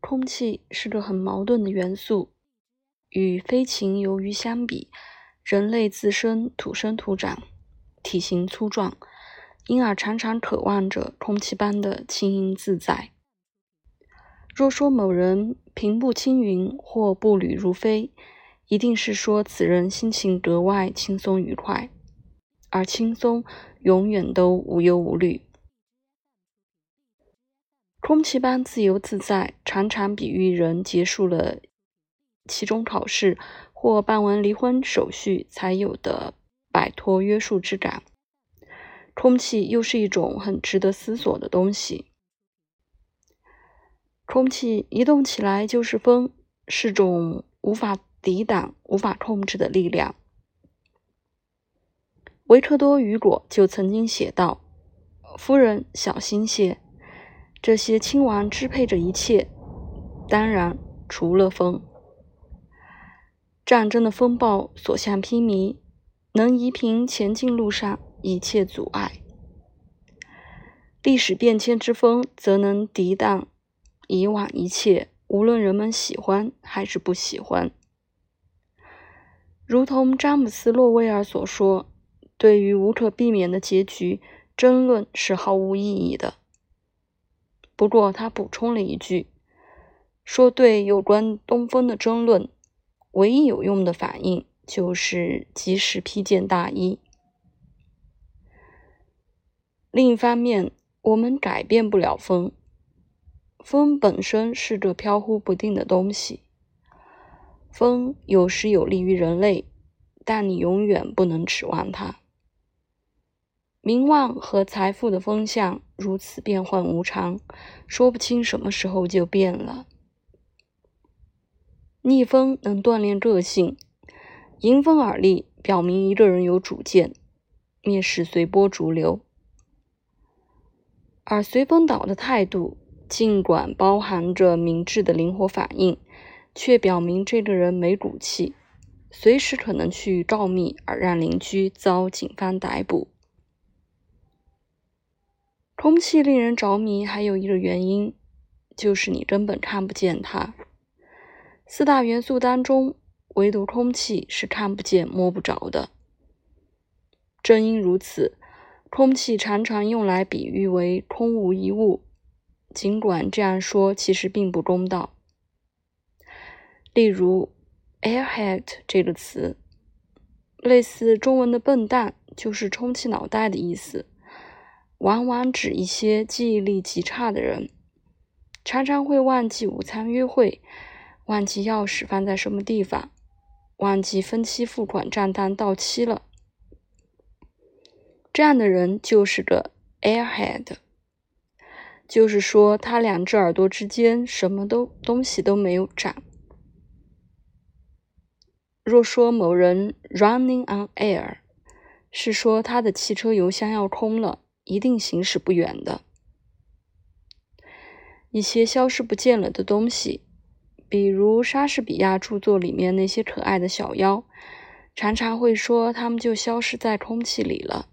空气是个很矛盾的元素。与飞禽游鱼相比，人类自身土生土长，体型粗壮，因而常常渴望着空气般的轻盈自在。若说某人平步青云或步履如飞，一定是说此人心情格外轻松愉快，而轻松永远都无忧无虑。空气般自由自在，常常比喻人结束了期中考试或办完离婚手续才有的摆脱约束之感。空气又是一种很值得思索的东西。空气移动起来就是风，是种无法抵挡、无法控制的力量。维克多·雨果就曾经写道：“夫人，小心些，这些亲王支配着一切，当然除了风。战争的风暴所向披靡，能移平前进路上一切阻碍；历史变迁之风则能抵挡。”以往一切，无论人们喜欢还是不喜欢，如同詹姆斯·洛威尔所说：“对于无可避免的结局，争论是毫无意义的。”不过，他补充了一句，说：“对有关东风的争论，唯一有用的反应就是及时披件大衣。”另一方面，我们改变不了风。风本身是个飘忽不定的东西，风有时有利于人类，但你永远不能指望它。名望和财富的风向如此变幻无常，说不清什么时候就变了。逆风能锻炼个性，迎风而立表明一个人有主见，蔑视随波逐流，而随风倒的态度。尽管包含着明智的灵活反应，却表明这个人没骨气，随时可能去告密，而让邻居遭警方逮捕。空气令人着迷，还有一个原因，就是你根本看不见它。四大元素当中，唯独空气是看不见、摸不着的。正因如此，空气常常用来比喻为空无一物。尽管这样说其实并不公道。例如，“airhead” 这个词，类似中文的“笨蛋”，就是充气脑袋的意思，往往指一些记忆力极差的人，常常会忘记午餐约会，忘记钥匙放在什么地方，忘记分期付款账单到期了。这样的人就是个 “airhead”。就是说，他两只耳朵之间什么都东西都没有长。若说某人 running on air，是说他的汽车油箱要空了，一定行驶不远的。一些消失不见了的东西，比如莎士比亚著作里面那些可爱的小妖，常常会说他们就消失在空气里了。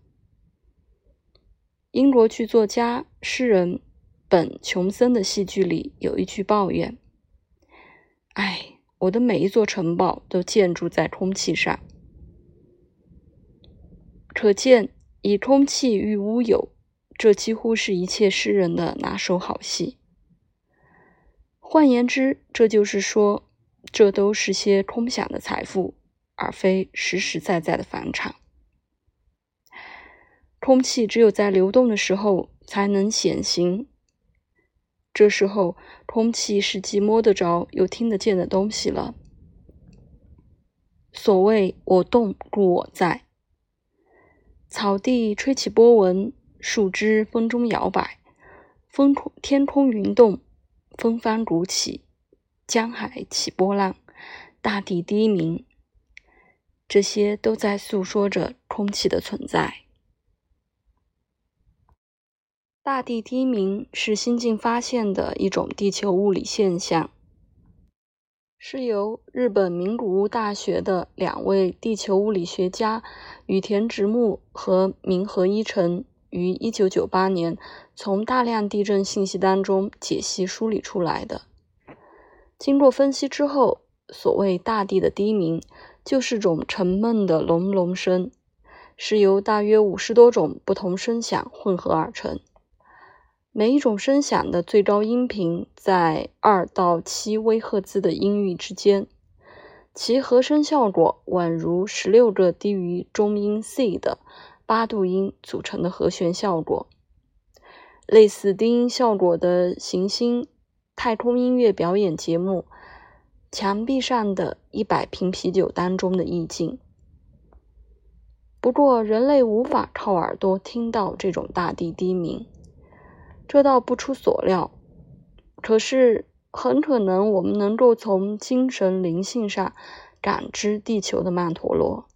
英国剧作家、诗人。本琼森的戏剧里有一句抱怨：“哎，我的每一座城堡都建筑在空气上。”可见，以空气喻乌有，这几乎是一切诗人的拿手好戏。换言之，这就是说，这都是些空想的财富，而非实实在在的房产。空气只有在流动的时候才能显形。这时候，空气是既摸得着又听得见的东西了。所谓“我动故我在”，草地吹起波纹，树枝风中摇摆，风天空云动，风帆鼓起，江海起波浪，大地低鸣，这些都在诉说着空气的存在。大地低鸣是新近发现的一种地球物理现象，是由日本名古屋大学的两位地球物理学家羽田直木和明和一成于1998年从大量地震信息当中解析梳理出来的。经过分析之后，所谓大地的低鸣，就是种沉闷的隆隆声，是由大约五十多种不同声响混合而成。每一种声响的最高音频在二到七微赫兹的音域之间，其和声效果宛如十六个低于中音 C 的八度音组成的和弦效果。类似低音效果的行星太空音乐表演节目《墙壁上的一百瓶啤酒》当中的意境。不过，人类无法靠耳朵听到这种大地低鸣。这倒不出所料，可是很可能我们能够从精神灵性上感知地球的曼陀罗。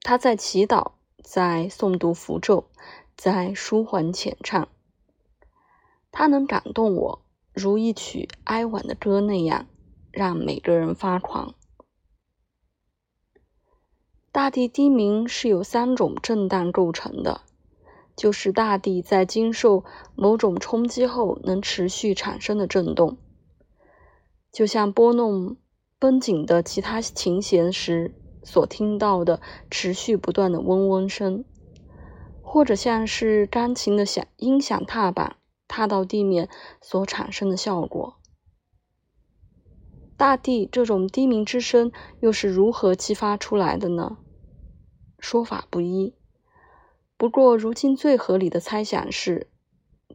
他在祈祷，在诵读符咒，在舒缓浅唱。他能感动我，如一曲哀婉的歌那样，让每个人发狂。大地低鸣是由三种震荡构成的。就是大地在经受某种冲击后能持续产生的震动，就像拨弄绷紧的吉他琴弦时所听到的持续不断的嗡嗡声，或者像是钢琴的响音响踏板踏到地面所产生的效果。大地这种低鸣之声又是如何激发出来的呢？说法不一。不过，如今最合理的猜想是，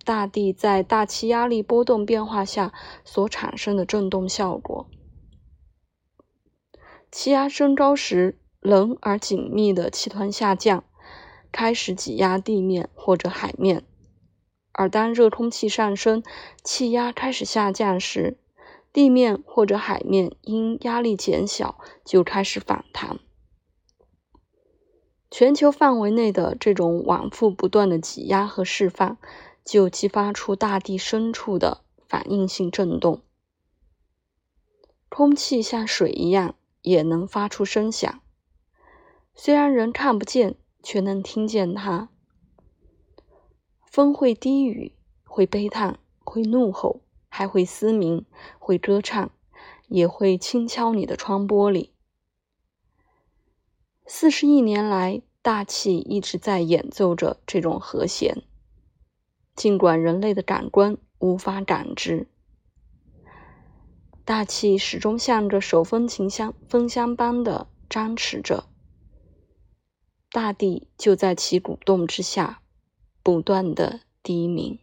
大地在大气压力波动变化下所产生的振动效果。气压升高时，冷而紧密的气团下降，开始挤压地面或者海面；而当热空气上升，气压开始下降时，地面或者海面因压力减小就开始反弹。全球范围内的这种往复不断的挤压和释放，就激发出大地深处的反应性震动。空气像水一样，也能发出声响，虽然人看不见，却能听见它。风会低语，会悲叹，会怒吼，还会嘶鸣，会歌唱，也会轻敲你的窗玻璃。四十亿年来，大气一直在演奏着这种和弦，尽管人类的感官无法感知。大气始终像着手风琴箱风箱般的张弛着，大地就在其鼓动之下，不断的低鸣。